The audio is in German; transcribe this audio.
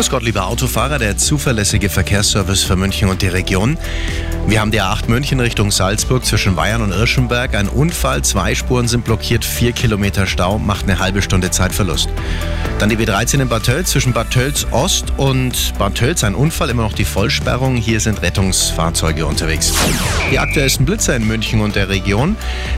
Grüß Gott, lieber Autofahrer, der zuverlässige Verkehrsservice für München und die Region. Wir haben die A8 München Richtung Salzburg zwischen Bayern und Irschenberg. Ein Unfall, zwei Spuren sind blockiert, vier Kilometer Stau, macht eine halbe Stunde Zeitverlust. Dann die B13 in Bad Tölz zwischen Bad Tölz Ost und Bad Tölz. Ein Unfall, immer noch die Vollsperrung. Hier sind Rettungsfahrzeuge unterwegs. Die aktuellsten Blitzer in München und der Region.